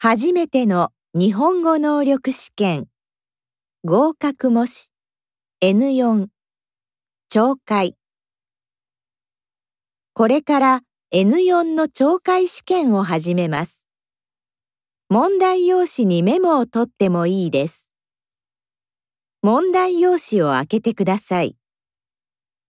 初めての日本語能力試験合格模試 N4 懲戒これから N4 の懲戒試験を始めます。問題用紙にメモを取ってもいいです。問題用紙を開けてください。